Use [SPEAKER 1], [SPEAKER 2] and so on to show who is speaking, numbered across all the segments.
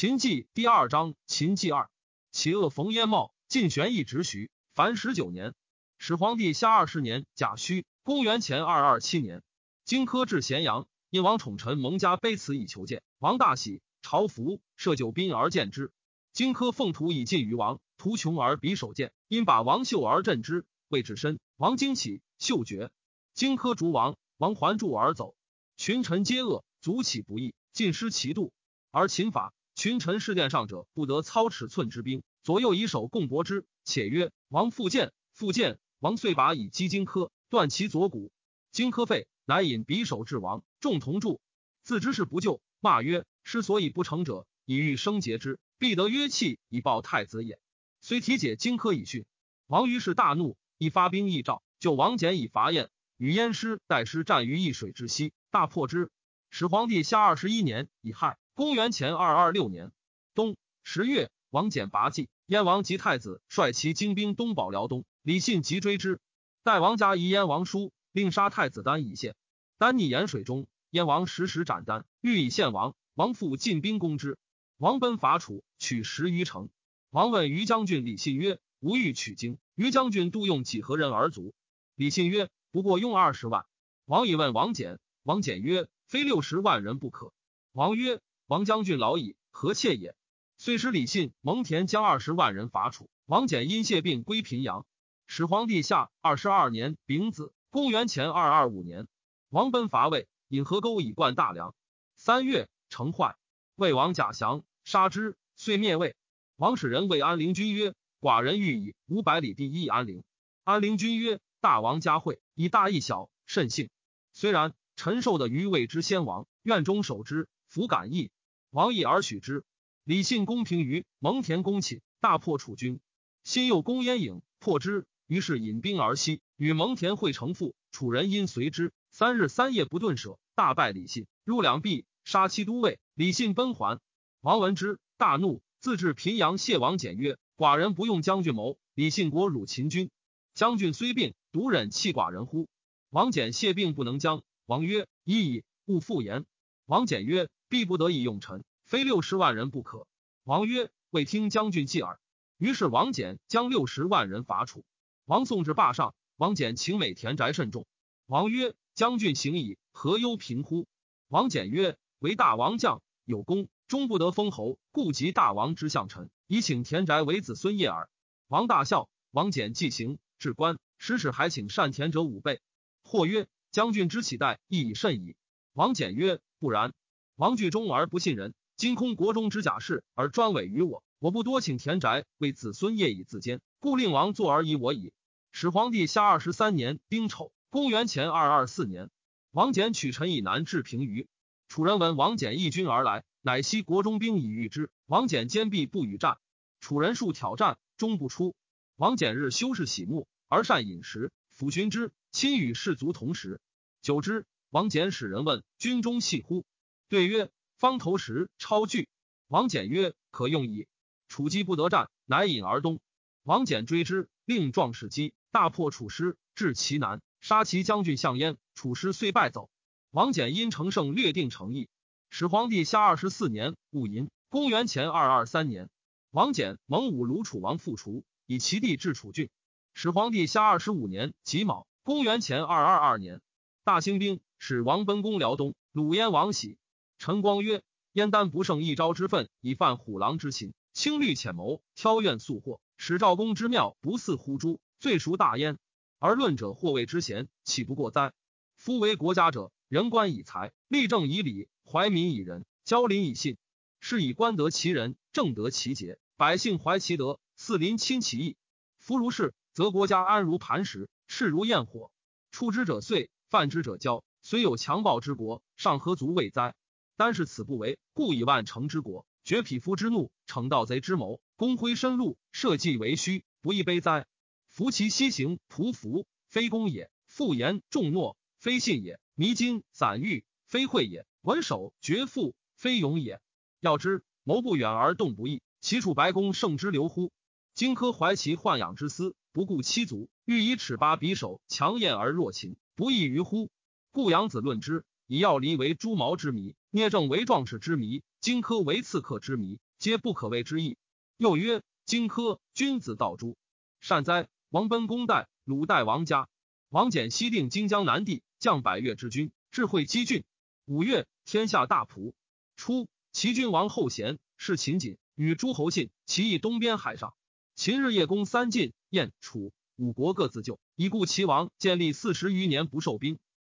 [SPEAKER 1] 秦记第二章，秦记二，其恶冯焉茂，晋玄义直徐，凡十九年。始皇帝下二十年甲戌，公元前二二七年，荆轲至咸阳，因王宠臣蒙家卑辞以求见，王大喜，朝服，设酒宾而见之。荆轲奉图以进于王，图穷而匕首见，因把王袖而振之，谓至身，王惊起，袖绝。荆轲逐王，王还住而走，群臣皆恶，卒起不义，尽失其度，而秦法。群臣事殿上者，不得操尺寸之兵，左右以手共搏之。且曰：“王复见，复见。”王遂拔以击荆轲，断其左骨。荆轲废，乃引匕首至王，众同助，自知是不救，骂曰：“师所以不成者，以欲生节之，必得约弃以报太子也。”虽体解荆轲以训，王于是大怒，一发兵议赵，救王翦以伐燕，与燕师代师战于易水之西，大破之。始皇帝下二十一年乙亥。公元前二二六年冬十月，王翦拔济，燕王及太子率其精兵东保辽东，李信急追之。代王家遗燕王书，令杀太子丹以献。丹溺盐水中，燕王时时斩丹，欲以献王。王复进兵攻之，王奔伐楚，取十余城。王问于将军李信曰：“吾欲取经，于将军度用几何人而足？”李信曰：“不过用二十万。”王以问王翦，王翦曰：“非六十万人不可。”王曰。王将军老矣，何妾也？遂使李信、蒙恬将二十万人伐楚。王翦因谢病归平阳。始皇帝下二十二年丙子，公元前二二五年，王奔伐魏，引河沟以灌大梁。三月，城坏，魏王贾降，杀之，遂灭魏。王使人谓安陵君曰：“寡人欲以五百里地邑安陵。”安陵君曰：“大王嘉惠，以大义小，甚幸。虽然，臣受的于魏之先王，愿终守之，弗敢义。”王义而许之。李信攻平于蒙恬攻寝，大破楚军。辛又攻燕郢，破之。于是引兵而西，与蒙恬会城父。楚人因随之，三日三夜不顿舍，大败李信，入两壁，杀七都尉。李信奔还。王闻之，大怒，自至平阳谢王简曰：“寡人不用将军谋，李信国辱秦军。将军虽病，独忍弃寡人乎？”王翦谢病不能将。王曰：“已矣，勿复言。”王翦曰。必不得已用臣，非六十万人不可。王曰：“未听将军计耳。”于是王翦将六十万人伐楚。王送至霸上，王翦请美田宅甚重。王曰：“将军行矣，何忧贫乎？”王翦曰：“为大王将有功，终不得封侯，故及大王之相臣，以请田宅为子孙业耳。”王大笑。王翦既行，至官，使使还请善田者五倍。或曰：“将军之启待亦已甚矣。”王翦曰：“不然。”王惧忠而不信人，今空国中之甲士而专委于我，我不多请田宅为子孙业以自坚，故令王坐而以我矣。始皇帝下二十三年丁丑，公元前二二四年，王翦取陈以南至平舆。楚人闻王翦义军而来，乃悉国中兵以御之。王翦坚壁不与战，楚人数挑战，终不出。王翦日修饰喜目，而善饮食，抚寻之，亲与士卒同食。久之，王翦使人问军中细乎？对曰：“方头石超巨。”王翦曰：“可用矣。”楚击不得战，乃引而东。王翦追之，令壮士击，大破楚师，至其南，杀其将军项燕。楚师遂败走。王翦因乘胜略定城邑。始皇帝下二十四年戊寅，公元前二二三年，王翦蒙武鲁楚王复除，以其地治楚郡。始皇帝下二十五年己卯，公元前二二二年，大兴兵，使王奔攻辽东，鲁燕王喜。陈光曰：“燕丹不胜一朝之愤，以犯虎狼之心，轻虑浅谋，挑怨素祸，使赵公之妙不似乎诸？罪孰大焉？而论者或谓之贤，岂不过哉？夫为国家者，人官以财，立政以礼，怀民以仁，交邻以信。是以官得其人，政得其节，百姓怀其德，四邻亲其义。夫如是，则国家安如磐石，势如焰火。出之者遂，犯之者骄。虽有强暴之国，尚何足畏哉？”单是此不为，故以万乘之国，绝匹夫之怒，惩盗贼之谋，公挥深路，社稷为虚，不亦悲哉？夫其西行，匍匐，非公也；复言重诺，非信也；迷津散欲，非惠也；稳守绝腹，非勇也。要知谋不远而动不义，其处白宫胜之流乎？荆轲怀其豢养之思，不顾妻族，欲以尺八匕首，强焰而弱秦，不亦于乎？故杨子论之。以药离为朱毛之谜，聂政为壮士之谜，荆轲为刺客之谜，皆不可谓之意。又曰：荆轲君子道诛，善哉！王奔公代，鲁代王家。王翦西定荆江南地，将百越之军，智慧积郡。五月，天下大仆。初，齐君王后贤是秦锦，与诸侯信，齐邑东边海上。秦日夜攻三晋、燕、楚五国各自救，已故齐王建立四十余年不受兵。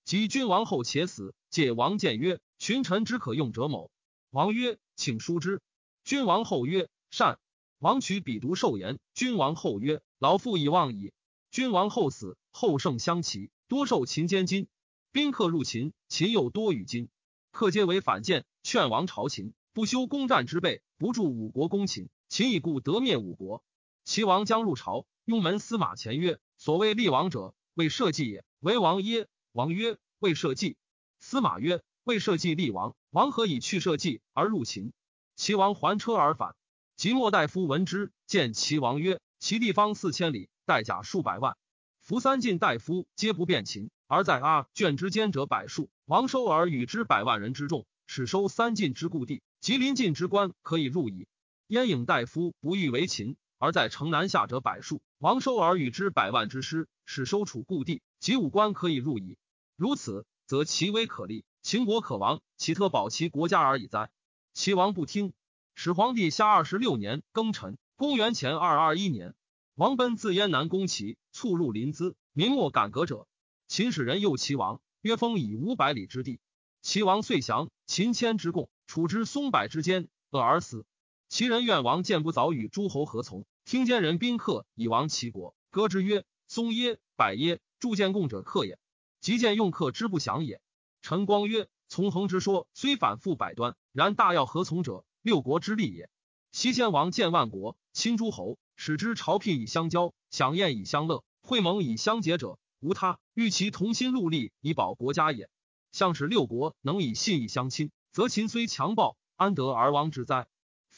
[SPEAKER 1] 及君王后且死，借王建曰：“群臣之可用者某。”王曰：“请书之。”君王后曰：“善。”王取笔读寿言。君王后曰：“老父已忘矣。”君王后死。后胜相齐，多受秦监金。宾客入秦，秦又多与金。客皆为反间，劝王朝秦不修攻战之备，不助五国攻秦。秦以故得灭五国。齐王将入朝，雍门司马前曰：“所谓立王者，为社稷也。为王耶？”王曰：“为社稷。”司马曰：“为社稷立王，王何以去社稷而入秦？”齐王还车而返。即莫大夫闻之，见齐王曰：“其地方四千里，带甲数百万。”夫三晋大夫皆不便秦，而在阿卷之间者百数。王收而与之百万人之众，使收三晋之故地，及临晋之官可以入矣。燕颖大夫不欲为秦，而在城南下者百数。王收而与之百万之师，使收楚故地，及武官可以入矣。如此，则其威可立，秦国可亡，岂特保其国家而已哉？齐王不听。始皇帝下二十六年庚辰，公元前二二一年。王奔自燕南攻齐，卒入临淄。明末改革者。秦使人诱齐王，约封以五百里之地。齐王遂降。秦迁之贡，处之松柏之间，恶而死。齐人愿王见不早与诸侯合从，听奸人宾客以亡齐国，歌之曰：“松耶，柏耶，铸见贡者客也。即见用客之不祥也。”陈光曰：“从恒之说虽反复百端，然大要合从者，六国之利也。西先王见万国，亲诸侯。”使之朝聘以相交，享宴以相乐，会盟以相结者，无他，欲其同心戮力以保国家也。向使六国能以信义相亲，则秦虽强暴，安得而亡之哉？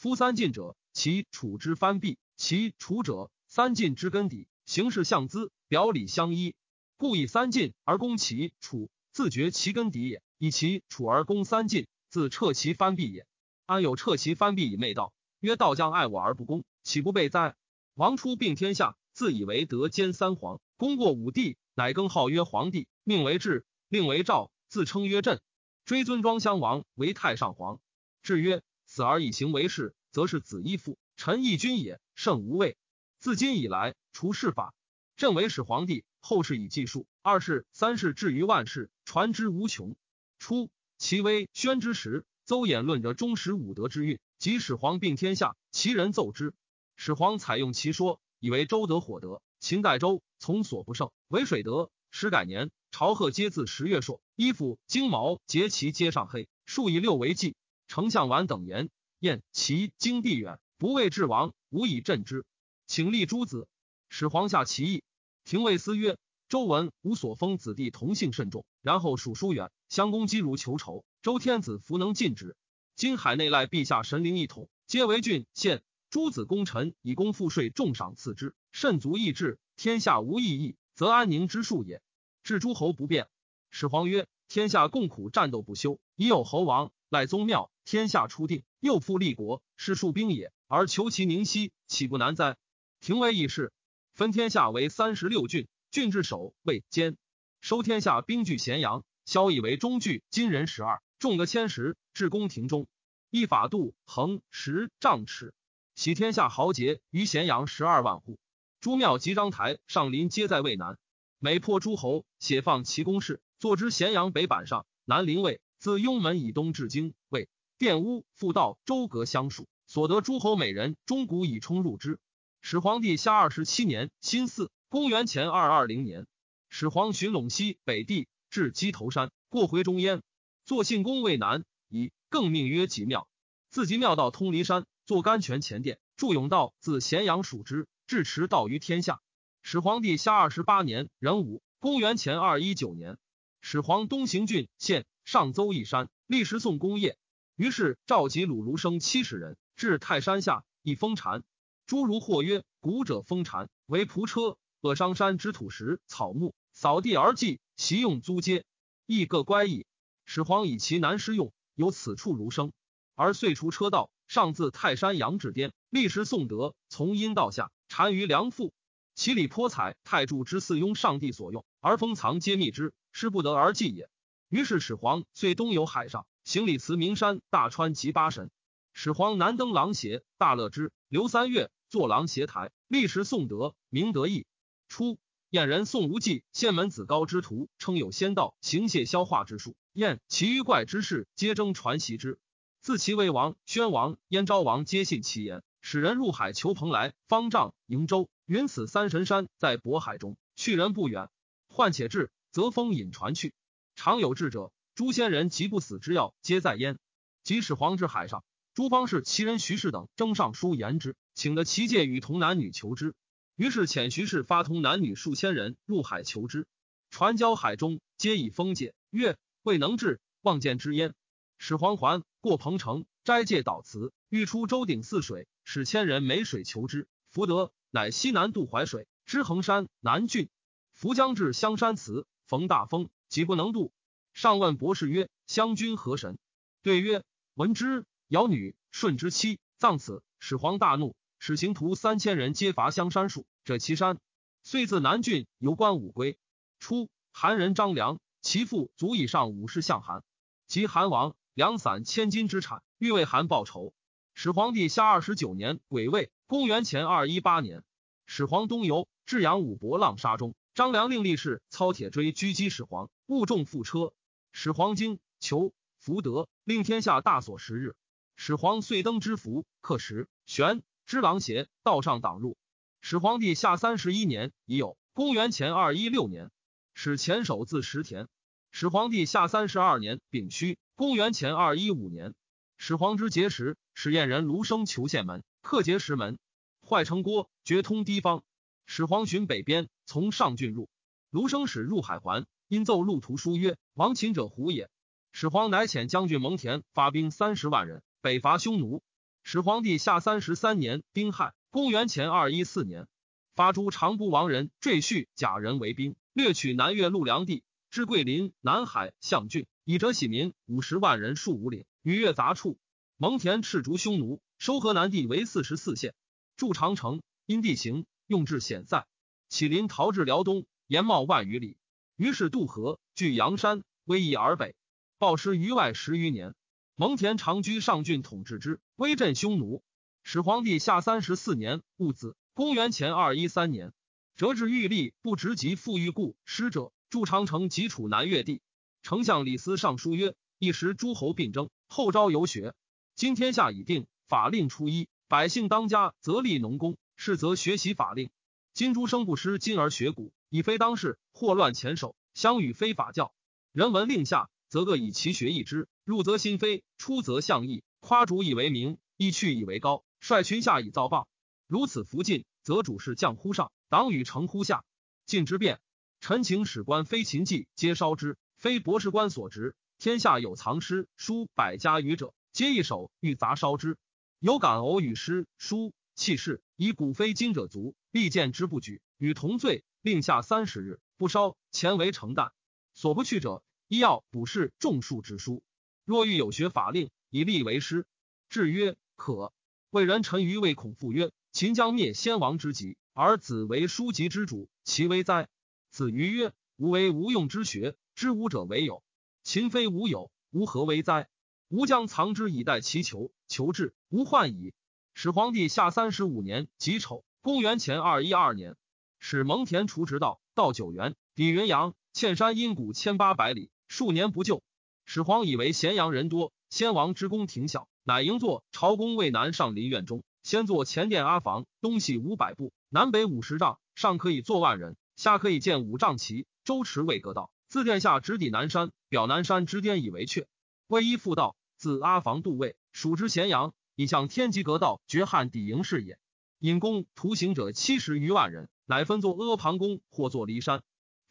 [SPEAKER 1] 夫三晋者，其楚之藩蔽；其楚者，三晋之根底。形势相资，表里相依，故以三晋而攻其楚，自绝其根底也；以其楚而攻三晋，自彻其藩蔽也。安有撤其藩蔽以媚道？曰道将爱我而不攻，岂不备哉？王初并天下，自以为得兼三皇，功过五帝，乃更号曰皇帝，命为治，令为赵，自称曰朕。追尊庄襄王为太上皇。至曰：死而以行为事，则是子依父，臣义君也，圣无畏。自今以来，除世法，朕为始皇帝，后世以计数，二世、三世至于万世，传之无穷。初，其威宣之时，邹衍论着忠实武德之运，即始皇并天下，其人奏之。始皇采用其说，以为周得火德，秦代周从所不胜，为水德。时改年，朝贺皆自十月朔，衣服金毛节旗皆上黑，数以六为纪。丞相完等言：燕齐经地远，不为治王，无以镇之，请立诸子。始皇下其意，廷尉司曰：周文无所封子弟同姓甚重，然后属疏远，相公积如求仇。周天子弗能禁止。今海内赖陛下神灵一统，皆为郡县。诸子功臣以功赋税重赏赐之，甚足益治。天下无异议，则安宁之术也。至诸侯不变。始皇曰：天下共苦战斗不休，已有侯王赖宗庙，天下初定，又复立国，是数兵也，而求其宁息，岂不难哉？廷尉议事，分天下为三十六郡，郡治守为监，收天下兵据咸阳，萧以为中据，金人十二，众得千石，至宫廷中，一法度衡十丈尺。喜天下豪杰于咸阳十二万户，诸庙及章台上林皆在渭南。每破诸侯，写放其宫室，坐之咸阳北板上。南临渭，自雍门以东至京渭、殿屋、复道、周阁相属。所得诸侯美人，钟鼓以充入之。始皇帝下二十七年辛巳，公元前二二零年，始皇寻陇西北地，至鸡头山，过回中焉，作信宫渭南，以更命曰吉庙。自吉庙到通离山。坐甘泉前殿，祝永道自咸阳属之，至持道于天下。始皇帝下二十八年壬午，公元前二一九年，始皇东行郡县上邹一山，立时宋功业。于是召集鲁儒生七十人，至泰山下，以封禅。诸如或曰：“古者封禅为仆车，扼商山之土石草木，扫地而祭，习用租阶，亦各乖矣。始皇以其难师用，有此处如生。而遂除车道，上自泰山阳至巅，历时宋德，从阴道下，单于梁父。其里颇采太柱之祀雍上帝所用，而封藏皆密之，失不得而祭也。于是始皇遂东游海上，行礼辞名山、大川及八神。始皇南登狼邪，大乐之，留三月，坐狼邪台，历时宋德，明德义。初，燕人宋无忌，县门子高之徒，称有仙道行谢消化之术。燕其余怪之事，皆争传习之。自其魏王、宣王、燕昭王，皆信其言，使人入海求蓬莱、方丈、瀛洲。云此三神山在渤海中，去人不远。患且至，则风引船去。常有智者，诸仙人及不死之药，皆在焉。即使皇至海上，诸方士其人徐氏等征上书言之，请得其界与同男女求之。于是遣徐氏发通男女数千人入海求之。船交海中，皆以封解。曰：未能至，望见之焉。始皇还过彭城，斋戒祷辞，欲出周鼎泗水，使千人没水求之，福德。乃西南渡淮水，知衡山南郡。扶将至香山祠，逢大风，岂不能渡。上问博士曰：“湘君何神？”对曰：“闻之，尧女舜之妻，葬此。”始皇大怒，使行徒三千人皆伐香山树，者其山。遂自南郡游观武归。初，韩人张良，其父足以上五世相韩，及韩王，两散千金之产，欲为韩报仇。始皇帝下二十九年癸未。公元前二一八年，始皇东游，至阳武伯浪沙中，张良令力士操铁锥狙击始皇，误中覆车。始皇惊，求福德，令天下大所十日。始皇遂登之福，刻石玄之狼邪，道上挡入。始皇帝下三十一年已有。公元前二一六年，始前首自石田。始皇帝下三十二年丙戌，公元前二一五年，始皇之节时，使燕人卢生求县门。克节石门，坏城郭，绝通堤方。始皇巡北边，从上郡入。卢生使入海环，因奏路途书曰：“亡秦者胡也？”始皇乃遣将军蒙恬发兵三十万人北伐匈奴。始皇帝下三十三年丁亥，公元前二一四年，发诸长不王人赘婿假人为兵，掠取南越陆梁地，至桂林、南海、象郡，以折喜民五十万人，戍五岭，与越杂处。蒙恬赤逐匈奴。收河南地为四十四县，筑长城，因地形用至险塞，启临逃至辽东，延茂万余里。于是渡河，据阳山，威夷而北，暴尸于外十余年。蒙恬长居上郡，统治之，威震匈奴。始皇帝下三十四年戊子，公元前二一三年，折至玉立，不直及复玉故师者，筑长城，及楚南越地。丞相李斯上书曰：一时诸侯并争，后招游学，今天下已定。法令初一，百姓当家，则立农工；士则学习法令。今诸生不失今而学古，以非当世，祸乱前首，相与非法教。人闻令下，则各以其学易之；入则心非，出则相异。夸主以为名，意去以为高，率群下以造谤。如此弗进，则主事降乎上，党与成乎下。晋之变，臣请史官非秦记，皆烧之；非博士官所职，天下有藏诗书百家语者，皆一手欲杂烧之。有感偶与诗书弃士以古非今者足，必见之不举，与同罪，令下三十日不烧，钱为成旦。所不去者，医药补士种树之书。若欲有学法令，以立为师。至曰可。为人臣愚，未恐复曰：秦将灭先王之急，而子为书籍之主，其危哉？子于曰：吾为无用之学，知无者为有。秦非无有，吾何为哉？吾将藏之以待其求。求治无患矣。始皇帝下三十五年己丑，公元前二一二年，使蒙恬除直道，到九原，抵云阳，堑山阴谷千八百里，数年不就。始皇以为咸阳人多，先王之宫廷小，乃营作朝宫渭南上林苑中，先作前殿阿房，东西五百步，南北五十丈，上可以坐万人，下可以建五丈旗，周持魏阁道，自殿下直抵南山，表南山之巅以为阙。魏一复道，自阿房渡渭。蜀之咸阳，以向天极阁道绝汉底营是也。引弓徒行者七十余万人，乃分作阿房宫，或作骊山，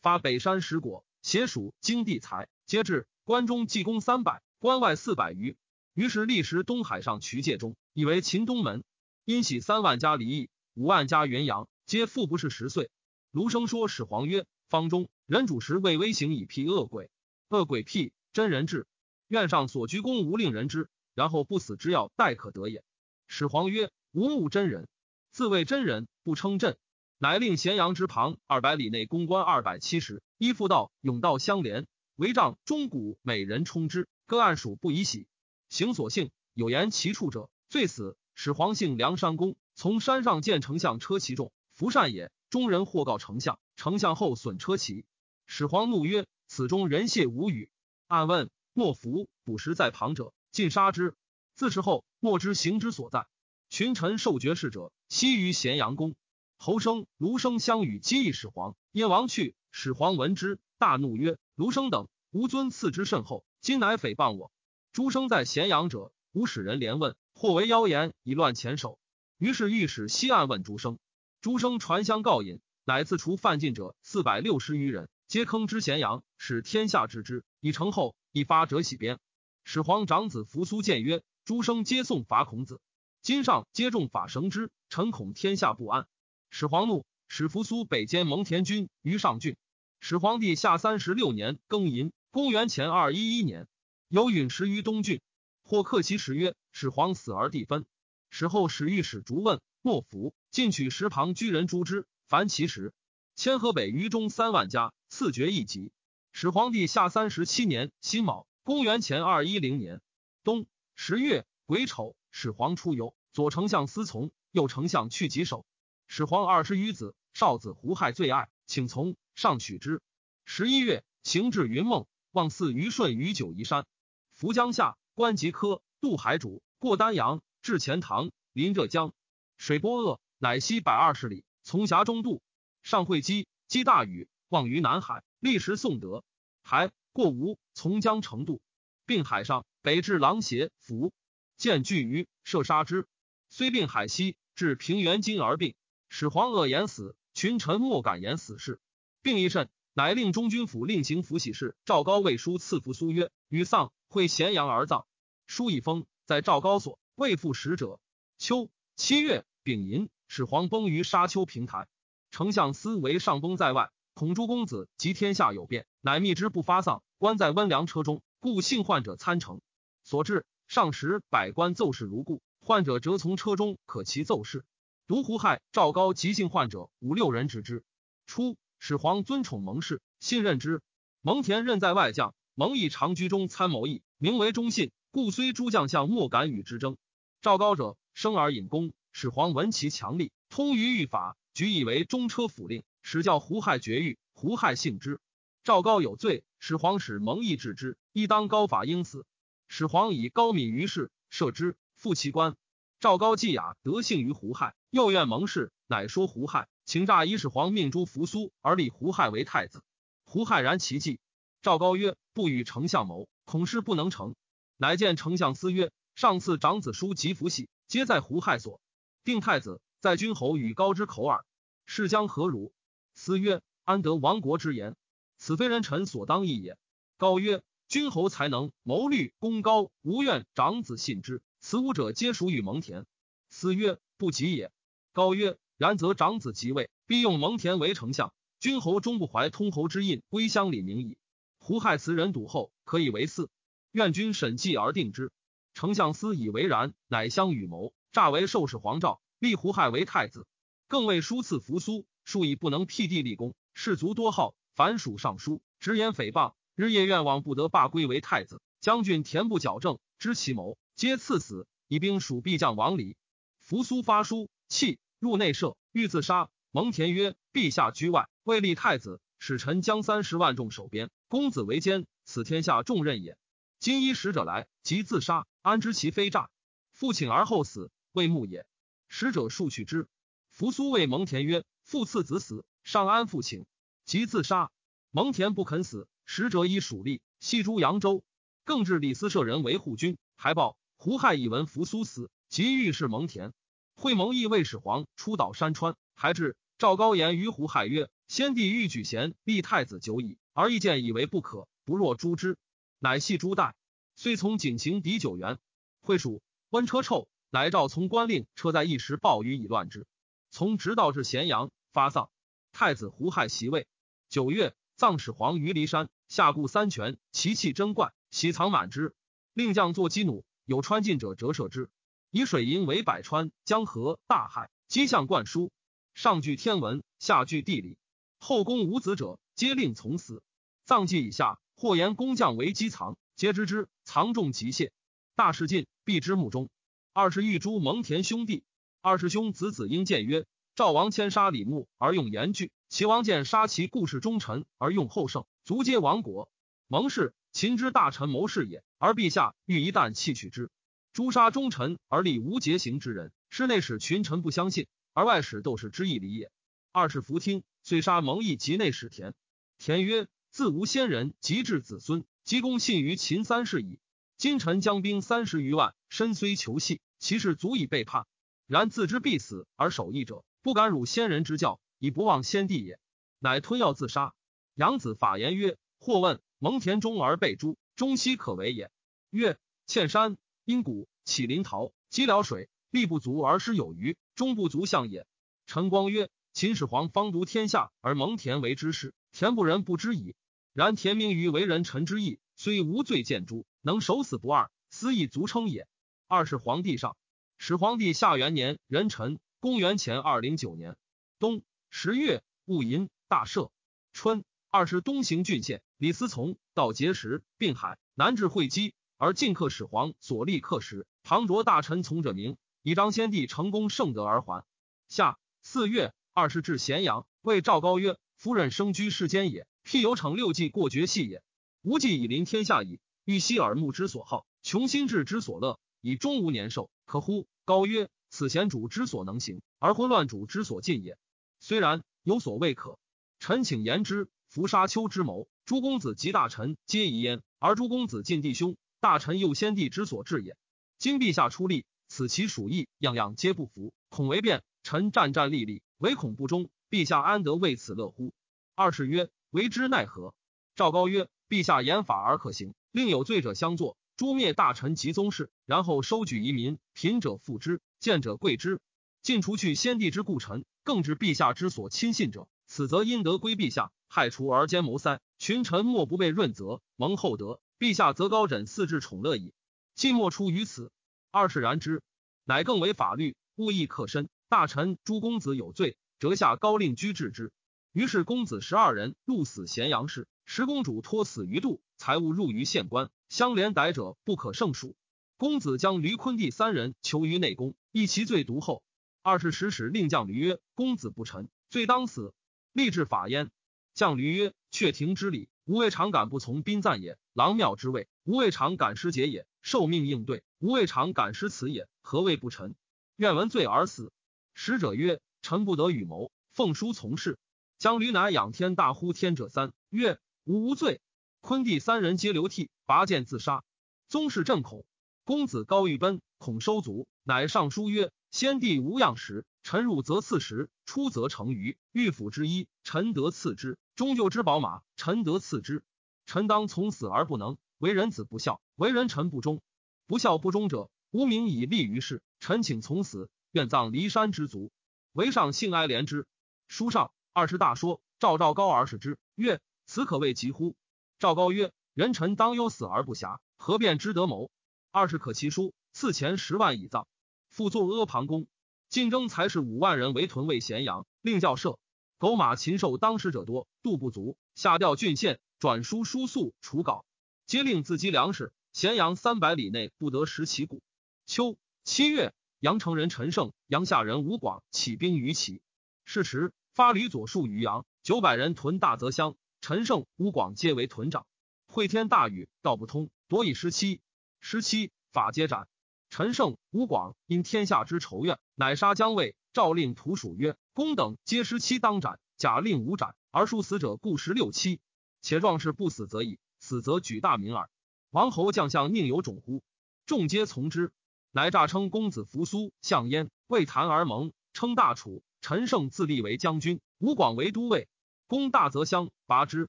[SPEAKER 1] 发北山石果，携蜀经地财，皆至关中济公三百，关外四百余。于是历时东海上渠界中，以为秦东门。因喜三万家离异，五万家元阳，皆父不是十岁。卢生说始皇曰：方中人主时为微行以辟恶鬼，恶鬼辟真人治。愿上所居宫无令人知，然后不死之药，待可得也。始皇曰：吾木真人，自谓真人，不称朕。乃令咸阳之旁二百里内公关二百七十，依附道、甬道相连，围帐钟鼓，每人充之，各按属不宜喜。行所幸，有言其处者，罪死。始皇姓梁山公，从山上见丞相车骑重，福善也。中人或告丞相，丞相后损车骑。始皇怒曰：“此中人谢无语。”暗问莫福捕食在旁者，尽杀之。自是后，莫知行之所在。群臣受爵士者，悉于咸阳宫。侯生、卢生相与击议始皇，因王去。始皇闻之，大怒曰：“卢生等，吾尊赐之甚厚，今乃诽谤我。”诸生在咸阳者，吾使人连问，或为妖言以乱前首。于是御史西岸问诸生，诸生传相告引，乃自除犯禁者四百六十余人，皆坑之咸阳，使天下知之。以成后，一发者喜鞭。始皇长子扶苏谏曰：“诸生皆送伐孔子，今上皆重法绳之，臣恐天下不安。”始皇怒，使扶苏北监蒙恬军于上郡。始皇帝下三十六年庚寅，公元前二一一年，有陨石于东郡。或克其时曰：“始皇死而地分。”始后使御史逐问莫服，进取石旁居人诛之。凡其时，迁河北于中三万家，赐爵一级。始皇帝下三十七年辛卯，公元前二一零年冬十月癸丑，始皇出游，左丞相司从，右丞相去疾首。始皇二十余子，少子胡亥最爱，请从上取之。十一月，行至云梦，望祀虞舜于九夷山。扶江下，观吉科，渡海主，过丹阳，至钱塘，临浙江，水波恶，乃西百二十里，从峡中渡。上会稽，积大雨，望于南海，立时宋德。还过吴，从江成渡，并海上，北至狼邪，伏见巨鱼，射杀之。虽并海西，至平原津而病。始皇恶言死，群臣莫敢言死事。病一甚，乃令中军府令行符喜事。赵高魏书赐扶苏曰：“与丧，会咸阳而葬。”书一封，在赵高所，未复使者。秋七月丙寅，始皇崩于沙丘平台。丞相司为上崩在外，恐诸公子及天下有变，乃密之不发丧。关在温凉车中，故幸患者参乘。所至，上时百官奏事如故，患者折从车中，可其奏事。独胡亥、赵高急性患者五六人之之。初，始皇尊宠蒙氏，信任之。蒙恬任在外将，蒙毅长居中参谋议，名为忠信，故虽诸将相莫敢与之争。赵高者，生而隐功，始皇闻其强力，通于御法，举以为中车府令，使教胡亥绝狱。胡亥信之。赵高有罪，始皇使蒙毅治之，亦当高法应死。始皇以高敏于世，赦之，复其官。赵高既雅得幸于胡亥，又愿蒙氏，乃说胡亥，请诈以始皇命诛扶苏，而立胡亥为太子。胡亥然其计。赵高曰：“不与丞相谋，恐事不能成。”乃见丞相司曰：“上次长子叔及福喜，皆在胡亥所。定太子在君侯与高之口耳，是将何如？”司曰：“安得亡国之言？此非人臣所当意也。”高曰：“君侯才能谋虑，功高，无愿长子信之。”此五者皆属于蒙恬。司曰：“不及也。”高曰：“然则长子即位，必用蒙恬为丞相。君侯终不怀通侯之印，归乡里名矣。胡亥辞人笃厚，可以为嗣。愿君审计而定之。”丞相思以为然，乃相与谋，诈为受使皇诏，立胡亥为太子。更为书赐扶苏，数以不能辟地立功，士卒多好，凡属尚书，直言诽谤，日夜愿望不得罢归为太子。将军田不矫正，知其谋。皆赐死，以兵属必将王离。扶苏发书，弃入内舍，欲自杀。蒙恬曰：“陛下居外，未立太子，使臣将三十万众守边，公子为奸，此天下重任也。今依使者来，即自杀，安知其非诈？父请而后死，未穆也。使者数去之。扶苏谓蒙恬曰：‘父赐子死，尚安父请？即自杀。’蒙恬不肯死，使者以蜀吏系诸扬州，更置李斯舍人为护军，还报。”胡亥以闻扶苏死，即御史蒙恬。会蒙毅为始皇出岛山川，还至赵高言于胡亥曰：“先帝欲举贤立太子久矣，而意见以为不可，不若诛之。”乃系朱代，遂从景行抵九原。会蜀温车臭，乃召从官令车在一时暴雨以乱之。从直道至咸阳，发丧。太子胡亥袭位。九月，葬始皇于骊山，下固三泉，其气珍怪，喜藏满之。令将作击弩，有穿进者折射之。以水银为百川、江河、大海，机象灌输。上据天文，下据地理。后宫无子者，皆令从死。葬祭以下，或言工匠为机藏，皆知之。藏重极谢。大事尽，必之墓中。二是玉珠蒙恬兄弟。二师兄子子应见曰：赵王迁杀李牧而用严具，齐王见杀其故事忠臣而用后胜，足皆亡国。蒙氏秦之大臣谋士也，而陛下欲一旦弃取之。诛杀忠臣而立无节行之人，是内使群臣不相信，而外使斗士之义理也。二是弗听，遂杀蒙毅及内史田。田曰：自无先人，及至子孙，积功信于秦三世矣。今臣将兵三十余万，身虽求系，其事足以背叛。然自知必死而守义者，不敢辱先人之教，以不忘先帝也。乃吞药自杀。杨子法言曰：“或问蒙恬忠而被诛，忠兮可为也。”曰：“堑山阴谷起临洮，积辽水，力不足而失有余，忠不足相也。”陈光曰：“秦始皇方独天下，而蒙恬为之事，恬不仁不知矣。然恬明于为人臣之义，虽无罪见诛，能守死不二，斯亦足称也。”二是皇帝上。始皇帝下元年壬辰，公元前二零九年冬十月戊寅，大赦。春二是东行郡县，李思从到碣石，并海，南至会稽，而晋克始皇所立刻时，唐卓大臣从者名，以张先帝成功圣德而还。夏四月二是至咸阳，谓赵高曰：“夫人生居世间也，辟有逞六计过绝戏也。无计以临天下矣，欲息耳目之所好，穷心志之所乐，以终无年寿，可乎？”高曰：“此贤主之所能行，而昏乱主之所进也。虽然，有所未可。臣请言之。伏沙丘之谋，诸公子及大臣皆疑焉，而诸公子尽弟兄，大臣又先帝之所至也。今陛下出力，此其属意，样样皆不服，恐为变。臣战战栗栗，唯恐不忠。陛下安得为此乐乎？”二是曰：“为之奈何？”赵高曰：“陛下言法而可行，令有罪者相作。”诛灭大臣及宗室，然后收举遗民，贫者富之，贱者贵之。尽除去先帝之故臣，更至陛下之所亲信者，此则阴德归陛下，害除而奸谋塞，群臣莫不被润泽，蒙厚德。陛下则高枕四至宠乐矣。既莫出于此，二是然之，乃更为法律，勿意克身。大臣诸公子有罪，折下高令居治之。于是公子十二人入死咸阳市，十公主托死于度，财物入于县官。相连逮者不可胜数。公子将驴昆弟三人囚于内宫，一其罪独厚。二是使使令将驴曰：“公子不臣，罪当死。”立志法焉。将驴曰：“阙庭之礼，吾未尝敢不从宾赞也；郎庙之位，吾未尝敢失节也；受命应对，吾未尝敢失辞也。何谓不臣？愿闻罪而死。”使者曰：“臣不得与谋，奉书从事。”将驴乃仰天大呼天者三曰：“吾无罪。”昆弟三人皆流涕，拔剑自杀。宗室震恐，公子高欲奔，恐收族，乃上书曰：“先帝无恙时，臣入则赐食，出则成鱼。御府之衣，臣得赐之；终究之宝马，臣得赐之。臣当从死而不能，为人子不孝，为人臣不忠。不孝不忠者，无名以立于世。臣请从死，愿葬骊山之族。为上幸哀怜之。”书上二十大说，赵赵高而视之，曰：“此可谓疾乎？”赵高曰：“人臣当忧死而不暇，何便之得谋？二是可其书，赐钱十万以葬。复作阿房宫，竞争才是五万人为屯卫咸阳，令教射狗马禽兽当食者多，度不足，下调郡县，转输书粟除稿，皆令自积粮食。咸阳三百里内不得食其谷。秋七月，阳城人陈胜、阳下人吴广起兵于齐。是时发吕左戍于阳，九百人屯大泽乡。”陈胜、吴广皆为屯长。会天大雨，道不通，夺以失期。失期，法皆斩。陈胜、吴广因天下之仇怨，乃杀姜卫。诏令徒属曰：“公等皆失期当斩。”假令无斩，而数死者故十六七。且壮士不死则已，死则举大名耳。王侯将相宁有种乎？众皆从之。乃诈称公子扶苏、项燕，为谈而盟，称大楚。陈胜自立为将军，吴广为都尉。攻大泽乡，拔之，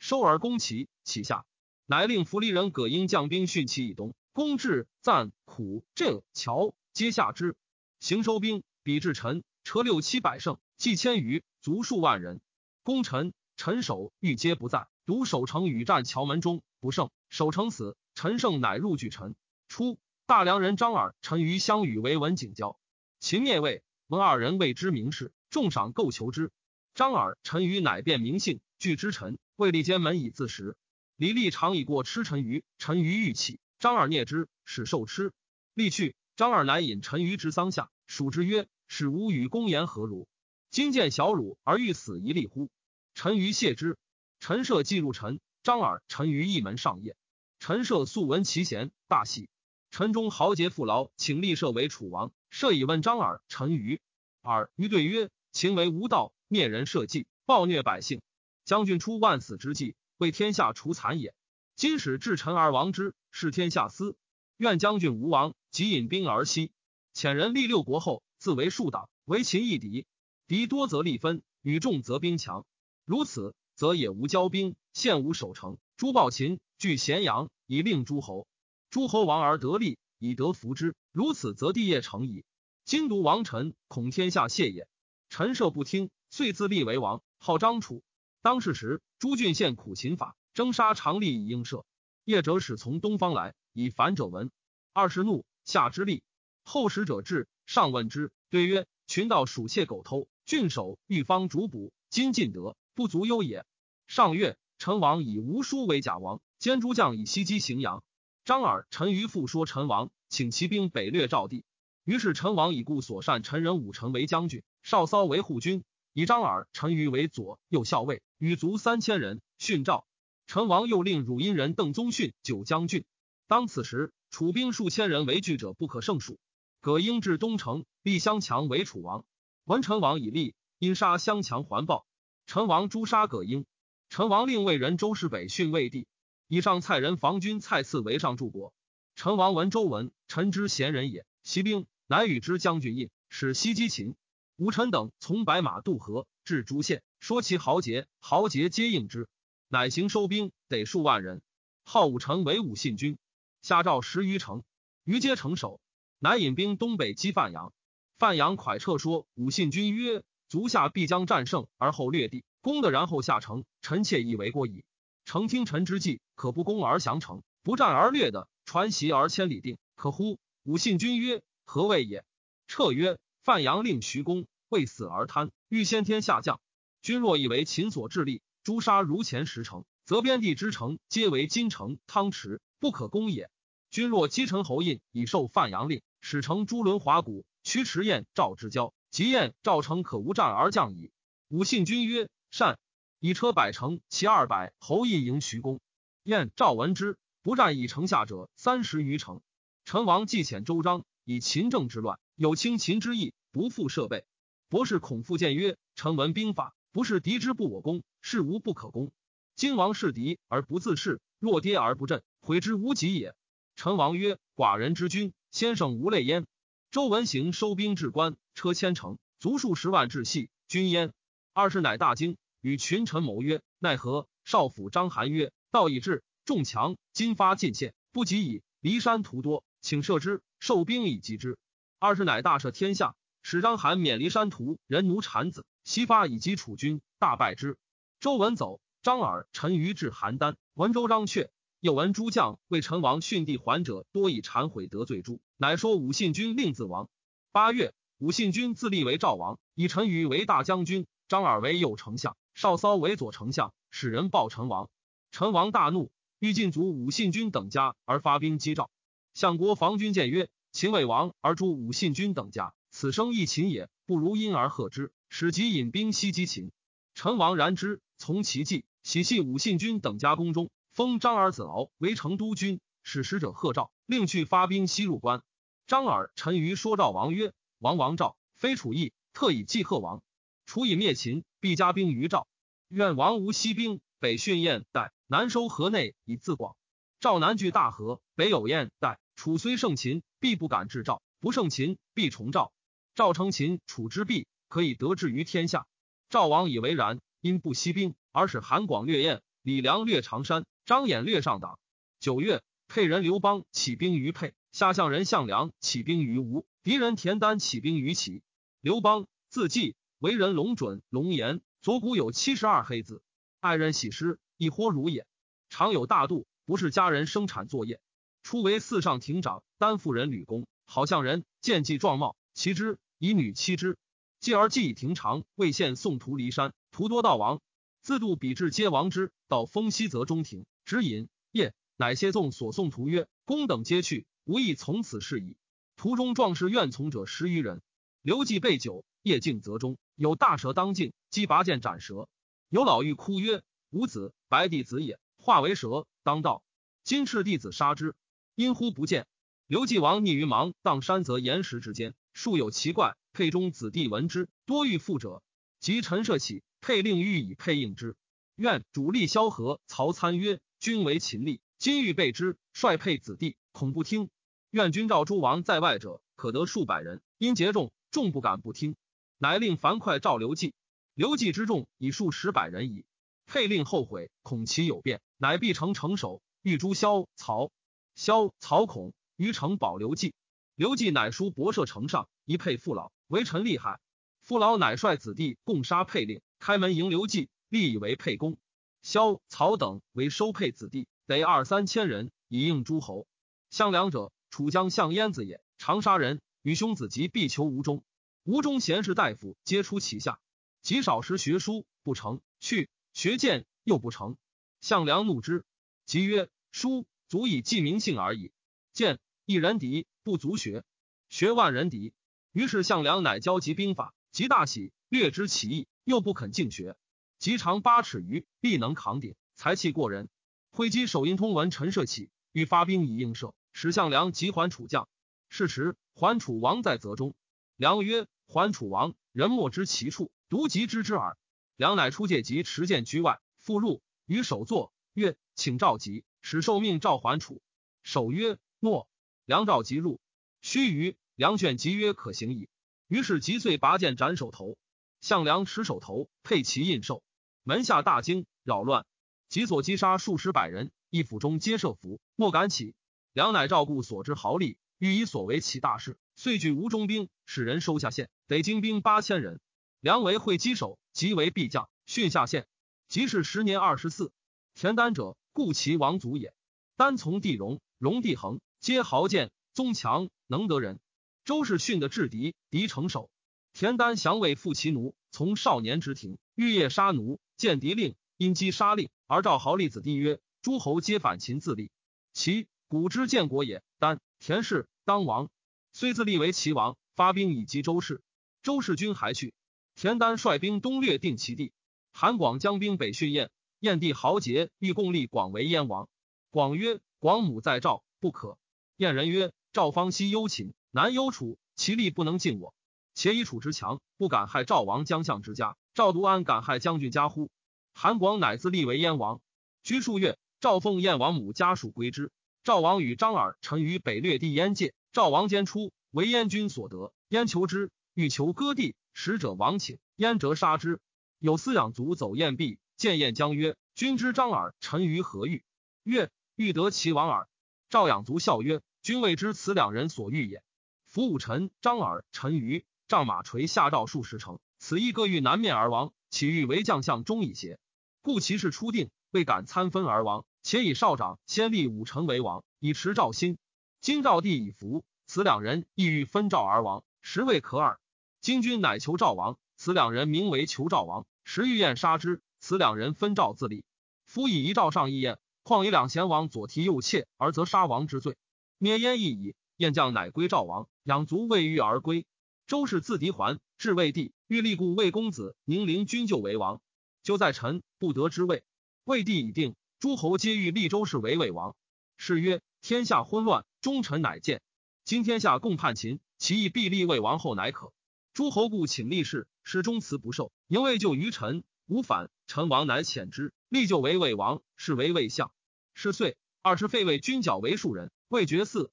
[SPEAKER 1] 收而攻齐，起下，乃令扶离人葛英将兵训齐以东。攻至赞、苦、郑、桥，皆下之。行收兵，比至陈，车六七百乘，计千余，卒数万人。攻陈，陈守欲皆不在，独守城与战桥门中不胜。守城死，陈胜乃入据陈。初，大梁人张耳、陈馀相与为文景交。秦灭魏，闻二人为之名士，重赏购求之。张耳、陈馀乃变名姓，据之陈。魏立监门以自食。李立常以过吃陈馀，陈馀欲起，张耳啮之，使受吃。立去，张耳乃引陈馀之桑下，属之曰：“使吾与公言何如？今见小辱而欲死一立乎？”陈馀谢之。陈涉既入陈，张耳、陈馀一门上谒。陈涉素闻其贤，大喜。陈中豪杰父劳，请立涉为楚王。涉以问张耳、陈馀。耳馀对曰：“秦为无道，灭人社稷，暴虐百姓。将军出万死之计。”为天下除残也。今使至臣而亡之，是天下私。愿将军无亡，即引兵而西。遣人立六国后，自为数党，为秦一敌。敌多则力分，与众则兵强。如此，则也无骄兵，现无守城。诸暴秦据咸阳，以令诸侯。诸侯亡而得利，以得服之。如此，则地业成矣。今独王臣，恐天下谢也。陈涉不听，遂自立为王，号张楚。当世时，诸郡县苦秦法，征杀常利以应赦。业者使从东方来，以反者闻。二是怒，下之利。后使者至，上问之，对曰：“群盗鼠窃狗偷，郡守欲方逐捕，今尽得，不足忧也。”上月，陈王以吴书为假王，兼诸将以袭击荥阳。张耳、陈馀复说陈王，请骑兵北掠赵地。于是陈王以故所善陈人武臣为将军，少骚为护军。以张耳、陈馀为左右校尉，与卒三千人。训赵陈王又令汝阴人邓宗训九将军。当此时，楚兵数千人为惧者不可胜数。葛婴至东城，立襄强为楚王。闻陈王已立，因杀襄强还报。陈王诛杀葛婴。陈王令魏人周师北训魏帝。以上蔡人防军蔡赐为上柱国。陈王闻周文，陈之贤人也，袭兵，乃与之将军印，使西击秦。吴臣等从白马渡河，至诸县，说其豪杰，豪杰皆应之。乃行收兵，得数万人。号武臣为武信军，下诏十余城，余皆城守。乃引兵东北击范阳。范阳蒯彻说武信军曰：“足下必将战胜，而后略地，攻的然后下城。臣妾以为过矣。诚听臣之计，可不攻而降城，不战而略的，传檄而千里定，可乎？”武信军曰：“何谓也？”彻曰。范阳令徐公为死而贪，欲先天下降。君若以为秦所致力，诛杀如前十城，则边地之城皆为金城、汤池，不可攻也。君若击陈侯印，以受范阳令，使城诸轮华谷，驱驰燕赵之交，及燕赵城可无战而降矣。武信君曰：“善。”以车百乘，骑二百，侯印迎徐公。燕赵闻之，不战以城下者三十余城。陈王既遣周章以秦政之乱，有轻秦之意。不复设备，博士孔复谏曰：“臣闻兵法，不是敌之不我攻，是无不可攻。今王是敌而不自恃，若跌而不振，悔之无及也。”陈王曰：“寡人之君，先生无类焉。”周文行收兵至关，车千乘，卒数十万至系，君焉。二是乃大惊，与群臣谋曰：“奈何？”少府张邯曰：“道已至，众强，今发进献，不及矣。骊山徒多，请射之，受兵以击之。”二是乃大赦天下。使张邯免离山徒人奴产子，西发以击楚军，大败之。周文走，张耳、陈馀至邯郸，闻周章阙，又闻诸将为陈王训弟还者多以忏悔得罪诸，乃说武信君令自亡。八月，武信君自立为赵王，以陈馀为大将军，张耳为右丞相，少骚为左丞相，使人报陈王。陈王大怒，欲尽族武信君等家，而发兵击赵。相国防军谏曰：“秦魏王而诛武信君等家。”此生亦秦也，不如因而贺之，使即引兵西击秦。陈王然之，从其计，喜系武信君等家宫中，封张耳子敖为成都君，使使者贺赵，令去发兵西入关。张耳、陈馀说赵王曰：“王王赵，非楚邑，特以祭贺王。楚以灭秦，必加兵于赵。愿王无西兵，北训燕代，南收河内以自广。赵南据大河，北有燕代。楚虽胜秦，必不敢制赵；不胜秦，必从赵。”赵称秦楚之弊，可以得志于天下。赵王以为然，因不息兵，而使韩广略燕，李良略常山，张衍略上党。九月，沛人刘邦起兵于沛，下相人项梁起兵于吴，敌人田丹起兵于齐。刘邦字季，为人龙准、龙颜，左骨有七十二黑子。爱人喜诗，亦豁如也。常有大度，不是家人生产作业。初为四上亭长，担妇人吕公，好相人，见计壮貌，其之以女妻之。继而既以庭长，未献送徒离山，徒多道亡。自度比至皆亡之。到封西则中庭，止饮夜，乃谢纵所送徒曰：“公等皆去，无亦从此事矣。”途中壮士愿从者十余人。刘季备酒，夜静则中，有大蛇当境，击拔剑斩蛇。有老妪哭曰：“吾子白帝子也，化为蛇，当道。今赤弟子杀之，因乎不见。”刘季王逆于芒砀山泽岩石之间，数有奇怪。沛中子弟闻之，多欲复者。及陈涉起，沛令欲以沛应之。愿主力萧何、曹参曰：“君为秦吏，今欲备之，率沛子弟，恐不听。愿君召诸王在外者，可得数百人。因节众，众不敢不听。乃令樊哙召刘季。刘季之众以数十百人矣。沛令后悔，恐其有变，乃必成城守，欲诛萧曹。萧曹孔，于城保刘季。刘季乃书博射城上，一配父老。”为臣厉害，父老乃率子弟共杀沛令，开门迎刘季，立以为沛公。萧曹等为收沛子弟，得二三千人，以应诸侯。项梁者，楚将相燕子也，常杀人，与兄子及必求吴中。吴中贤士大夫皆出其下，极少时学书不成，去学剑又不成。项梁怒之，即曰：“书足以记名姓而已，见一人敌不足学，学万人敌。”于是项梁乃交集兵法，极大喜，略知其意，又不肯进学。极长八尺余，必能扛鼎，才气过人。挥击手阴通文陈涉起，欲发兵以应射，使项梁急还楚将。是时还楚王在泽中，梁曰：“还楚王，人莫知其处，独及知之耳。”梁乃出借及持剑居外，复入与守坐，曰：“请召集，使受命召还楚。”守曰：“诺。”梁召集入，须臾。梁劝即曰：“可行矣。”于是即遂拔剑斩首头。项梁持首头，佩其印绶。门下大惊，扰乱，即所击杀数十百人，一府中皆设伏，莫敢起。梁乃照顾所知豪力，欲以所为起大事，遂举吴中兵，使人收下县，得精兵八千人。梁为会稽守，即为必将，训下县。即是十年二十四。田丹者，故其王族也。丹从地荣，荣地恒，皆豪健，宗强，能得人。周氏训的制敌，敌成守。田丹降为父其奴，从少年之庭，欲夜杀奴，见敌令，因击杀令，而召豪立子弟曰：“诸侯皆反秦自立，其古之建国也。丹田氏当王，虽自立为齐王，发兵以击周氏。周氏军还去，田丹率兵东略定其地。韩广将兵北训燕，燕帝豪杰欲共立广为燕王。广曰：广母在赵，不可。燕人曰：赵方西忧秦。南忧楚，其力不能尽我。且以楚之强，不敢害赵王将相之家。赵独安敢害将军家乎？韩广乃自立为燕王，居数月。赵奉燕王母家属归之。赵王与张耳臣于北略地燕界。赵王坚出，为燕军所得。燕求之，欲求割地，使者王请，燕折杀之。有司养卒走燕壁，见燕将曰：“君知张耳臣于何欲？”曰：“欲得其王耳。”赵养卒笑曰：“君未知此两人所欲也。”伏武臣张耳陈余仗马垂下诏数十城，此一各欲南面而亡，岂欲为将相忠矣邪？故其事初定，未敢参分而亡，且以少长先立武臣为王，以持赵心。今赵帝已服，此两人亦欲分赵而亡，实未可耳。今君乃求赵王，此两人名为求赵王，实欲燕杀之。此两人分赵自立，夫以一赵上一燕，况以两贤王左提右窃，而则杀王之罪，灭燕亦矣。燕将乃归赵王。养卒未遇而归。周氏自敌还，至魏帝，欲立故魏公子宁陵君就为王。就在臣不得之位。魏帝已定，诸侯皆欲立周氏为魏王。是曰：天下昏乱，忠臣乃见。今天下共叛秦，其意必立魏王后乃可。诸侯故请立事，始终辞不受，宁为就于臣，无反。陈王乃遣之，立就为魏王，是为魏相。是岁，二十废为军角为庶人，魏绝嗣。